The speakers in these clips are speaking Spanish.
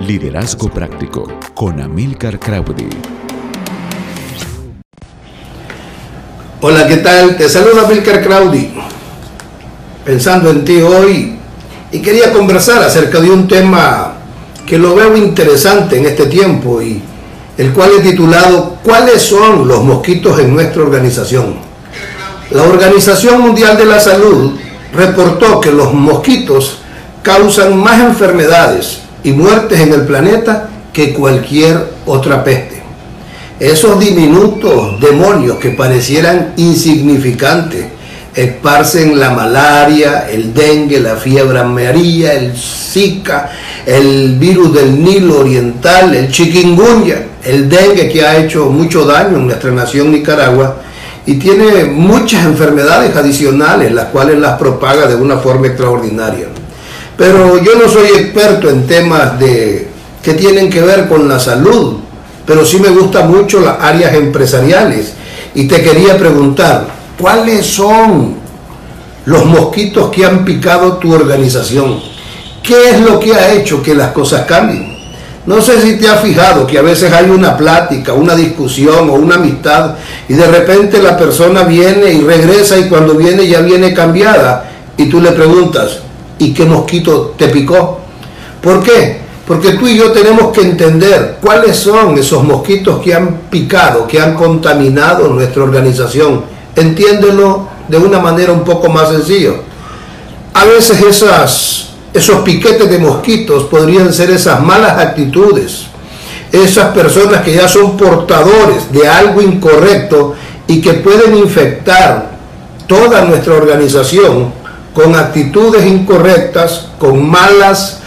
Liderazgo Práctico con Amilcar Crowdy. Hola, ¿qué tal? Te saluda Amilcar Crowdy. Pensando en ti hoy y quería conversar acerca de un tema que lo veo interesante en este tiempo y el cual es titulado ¿Cuáles son los mosquitos en nuestra organización? La Organización Mundial de la Salud reportó que los mosquitos causan más enfermedades y muertes en el planeta que cualquier otra peste. Esos diminutos demonios que parecieran insignificantes esparcen la malaria, el dengue, la fiebre amarilla, el zika, el virus del Nilo Oriental, el chikungunya, el dengue que ha hecho mucho daño en nuestra nación Nicaragua y tiene muchas enfermedades adicionales, las cuales las propaga de una forma extraordinaria. Pero yo no soy experto en temas de, que tienen que ver con la salud, pero sí me gustan mucho las áreas empresariales. Y te quería preguntar, ¿cuáles son los mosquitos que han picado tu organización? ¿Qué es lo que ha hecho que las cosas cambien? No sé si te has fijado que a veces hay una plática, una discusión o una amistad y de repente la persona viene y regresa y cuando viene ya viene cambiada y tú le preguntas, y qué mosquito te picó. ¿Por qué? Porque tú y yo tenemos que entender cuáles son esos mosquitos que han picado, que han contaminado nuestra organización. Entiéndelo de una manera un poco más sencilla. A veces esos piquetes de mosquitos podrían ser esas malas actitudes, esas personas que ya son portadores de algo incorrecto y que pueden infectar toda nuestra organización con actitudes incorrectas, con malas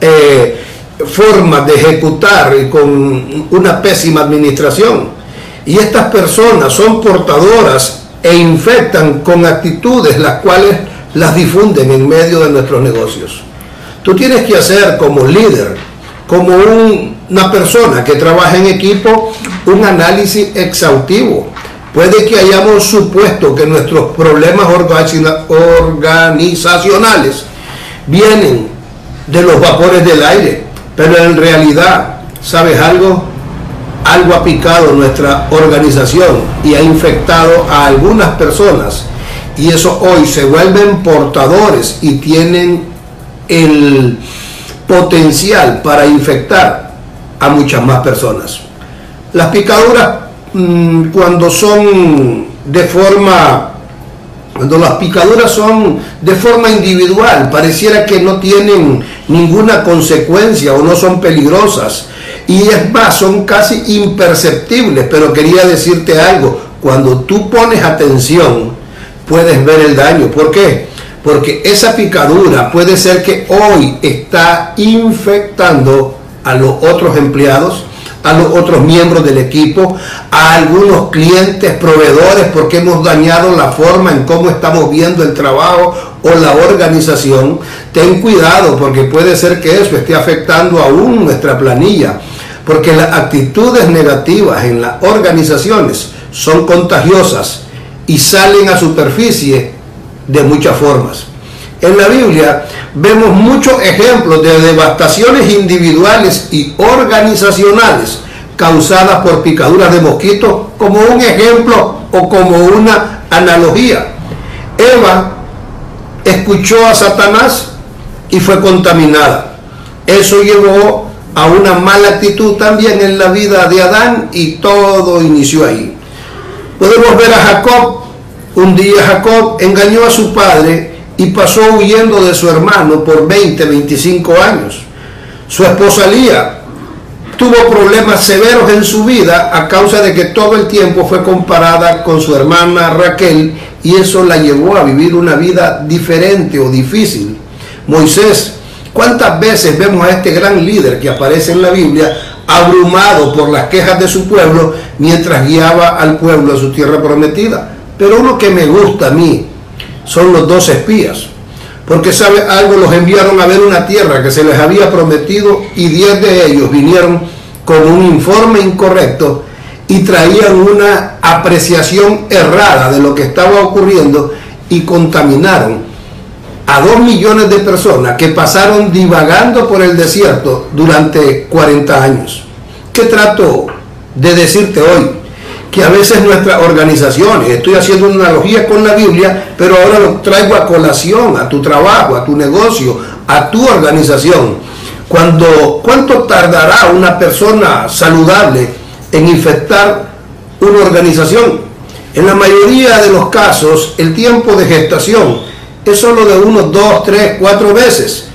eh, formas de ejecutar y con una pésima administración. Y estas personas son portadoras e infectan con actitudes las cuales las difunden en medio de nuestros negocios. Tú tienes que hacer como líder, como una persona que trabaja en equipo, un análisis exhaustivo Puede que hayamos supuesto que nuestros problemas organizacionales vienen de los vapores del aire, pero en realidad, ¿sabes algo? Algo ha picado nuestra organización y ha infectado a algunas personas y eso hoy se vuelven portadores y tienen el potencial para infectar a muchas más personas. Las picaduras Mm, cuando son de forma, cuando las picaduras son de forma individual, pareciera que no tienen ninguna consecuencia o no son peligrosas. Y es más, son casi imperceptibles, pero quería decirte algo, cuando tú pones atención, puedes ver el daño. ¿Por qué? Porque esa picadura puede ser que hoy está infectando a los otros empleados, a los otros miembros del equipo, a algunos clientes, proveedores, porque hemos dañado la forma en cómo estamos viendo el trabajo o la organización. Ten cuidado porque puede ser que eso esté afectando aún nuestra planilla, porque las actitudes negativas en las organizaciones son contagiosas y salen a superficie de muchas formas. En la Biblia vemos muchos ejemplos de devastaciones individuales y organizacionales causadas por picaduras de mosquitos como un ejemplo o como una analogía. Eva escuchó a Satanás y fue contaminada. Eso llevó a una mala actitud también en la vida de Adán y todo inició ahí. Podemos ver a Jacob. Un día Jacob engañó a su padre y pasó huyendo de su hermano por 20, 25 años. Su esposa Lía tuvo problemas severos en su vida a causa de que todo el tiempo fue comparada con su hermana Raquel y eso la llevó a vivir una vida diferente o difícil. Moisés, ¿cuántas veces vemos a este gran líder que aparece en la Biblia abrumado por las quejas de su pueblo mientras guiaba al pueblo a su tierra prometida? Pero uno que me gusta a mí, son los dos espías. Porque sabe algo, los enviaron a ver una tierra que se les había prometido y diez de ellos vinieron con un informe incorrecto y traían una apreciación errada de lo que estaba ocurriendo y contaminaron a dos millones de personas que pasaron divagando por el desierto durante 40 años. ¿Qué trato de decirte hoy? Que a veces nuestras organizaciones, estoy haciendo una analogía con la Biblia, pero ahora lo traigo a colación, a tu trabajo, a tu negocio, a tu organización. Cuando, ¿Cuánto tardará una persona saludable en infectar una organización? En la mayoría de los casos, el tiempo de gestación es solo de unos dos, tres, cuatro veces.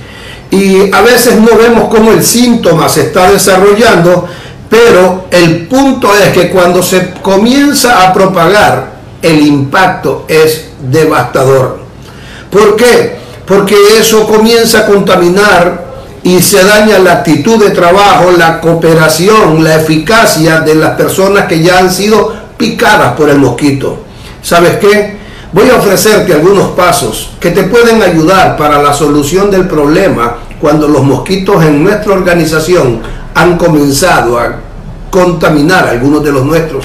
Y a veces no vemos cómo el síntoma se está desarrollando, pero el punto es que cuando se comienza a propagar, el impacto es devastador. ¿Por qué? Porque eso comienza a contaminar y se daña la actitud de trabajo, la cooperación, la eficacia de las personas que ya han sido picadas por el mosquito. ¿Sabes qué? Voy a ofrecerte algunos pasos que te pueden ayudar para la solución del problema cuando los mosquitos en nuestra organización han comenzado a contaminar a algunos de los nuestros.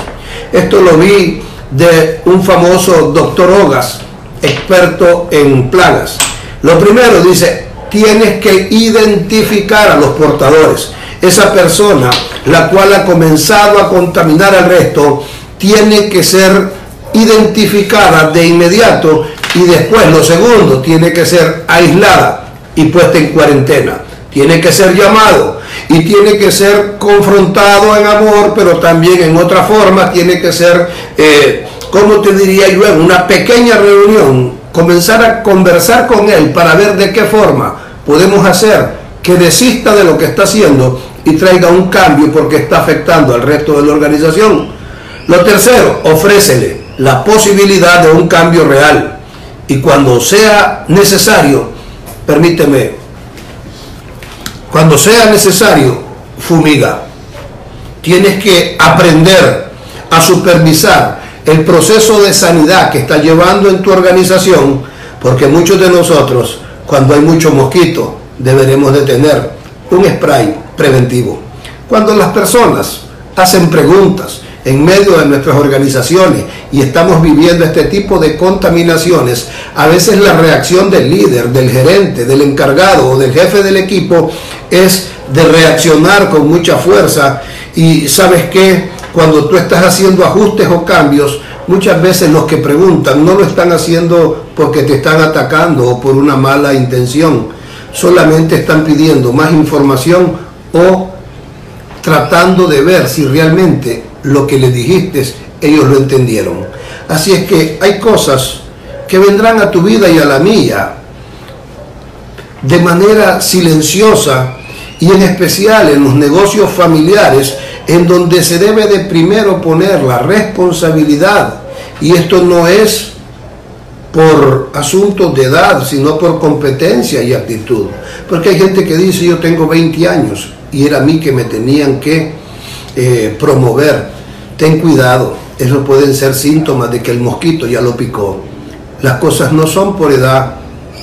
Esto lo vi de un famoso doctor Ogas, experto en plagas. Lo primero dice, tienes que identificar a los portadores. Esa persona, la cual ha comenzado a contaminar al resto, tiene que ser identificada de inmediato y después lo segundo tiene que ser aislada y puesta en cuarentena. Tiene que ser llamado y tiene que ser confrontado en amor, pero también en otra forma tiene que ser, eh, como te diría yo, en una pequeña reunión, comenzar a conversar con él para ver de qué forma podemos hacer que desista de lo que está haciendo y traiga un cambio porque está afectando al resto de la organización. Lo tercero, ofrécele la posibilidad de un cambio real. Y cuando sea necesario, permíteme, cuando sea necesario, fumiga. Tienes que aprender a supervisar el proceso de sanidad que está llevando en tu organización, porque muchos de nosotros, cuando hay mucho mosquito, deberemos de tener un spray preventivo. Cuando las personas hacen preguntas, en medio de nuestras organizaciones y estamos viviendo este tipo de contaminaciones, a veces la reacción del líder, del gerente, del encargado o del jefe del equipo es de reaccionar con mucha fuerza. Y sabes que cuando tú estás haciendo ajustes o cambios, muchas veces los que preguntan no lo están haciendo porque te están atacando o por una mala intención, solamente están pidiendo más información o tratando de ver si realmente lo que le dijiste, ellos lo entendieron. Así es que hay cosas que vendrán a tu vida y a la mía de manera silenciosa y en especial en los negocios familiares en donde se debe de primero poner la responsabilidad y esto no es por asuntos de edad, sino por competencia y actitud. Porque hay gente que dice yo tengo 20 años y era a mí que me tenían que eh, promover ten cuidado, eso pueden ser síntomas de que el mosquito ya lo picó. Las cosas no son por edad,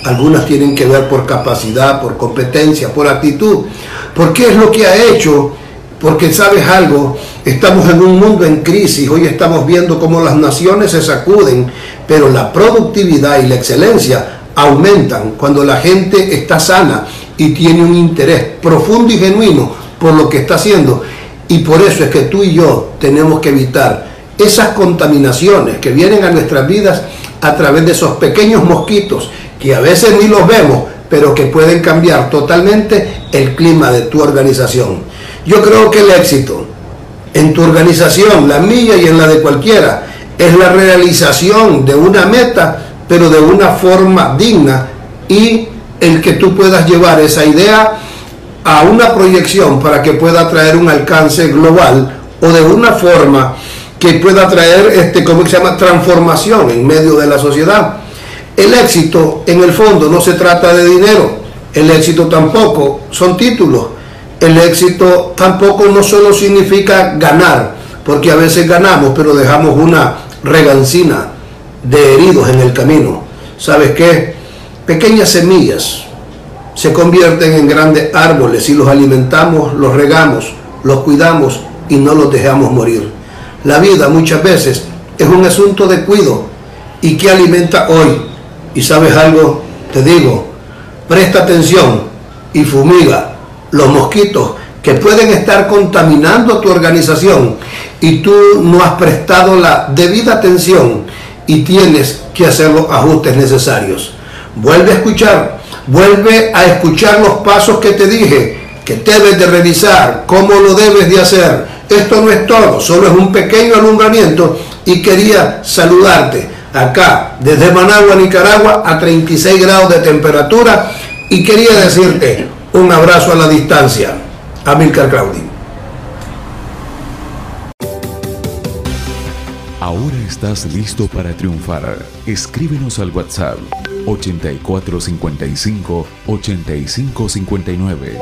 algunas tienen que ver por capacidad, por competencia, por actitud. ¿Por qué es lo que ha hecho? Porque sabes algo, estamos en un mundo en crisis, hoy estamos viendo cómo las naciones se sacuden, pero la productividad y la excelencia aumentan cuando la gente está sana y tiene un interés profundo y genuino por lo que está haciendo y por eso es que tú y yo tenemos que evitar esas contaminaciones que vienen a nuestras vidas a través de esos pequeños mosquitos que a veces ni los vemos, pero que pueden cambiar totalmente el clima de tu organización. Yo creo que el éxito en tu organización, la mía y en la de cualquiera, es la realización de una meta, pero de una forma digna y el que tú puedas llevar esa idea a una proyección para que pueda traer un alcance global o de una forma que pueda traer, este, ¿cómo se llama?, transformación en medio de la sociedad. El éxito, en el fondo, no se trata de dinero, el éxito tampoco son títulos, el éxito tampoco no solo significa ganar, porque a veces ganamos, pero dejamos una regancina de heridos en el camino. ¿Sabes qué? Pequeñas semillas se convierten en grandes árboles si los alimentamos, los regamos, los cuidamos y no los dejamos morir. La vida muchas veces es un asunto de cuido y que alimenta hoy. Y sabes algo, te digo, presta atención y fumiga los mosquitos que pueden estar contaminando tu organización y tú no has prestado la debida atención y tienes que hacer los ajustes necesarios. Vuelve a escuchar, vuelve a escuchar los pasos que te dije, que debes de revisar, cómo lo debes de hacer. Esto no es todo, solo es un pequeño alumbramiento y quería saludarte acá desde Managua, Nicaragua, a 36 grados de temperatura y quería decirte un abrazo a la distancia. Amilcar Claudi. Ahora estás listo para triunfar. Escríbenos al WhatsApp 8455 8559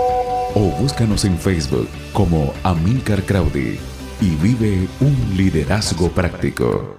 o búscanos en Facebook como Amilcar Crowdy y vive un liderazgo práctico.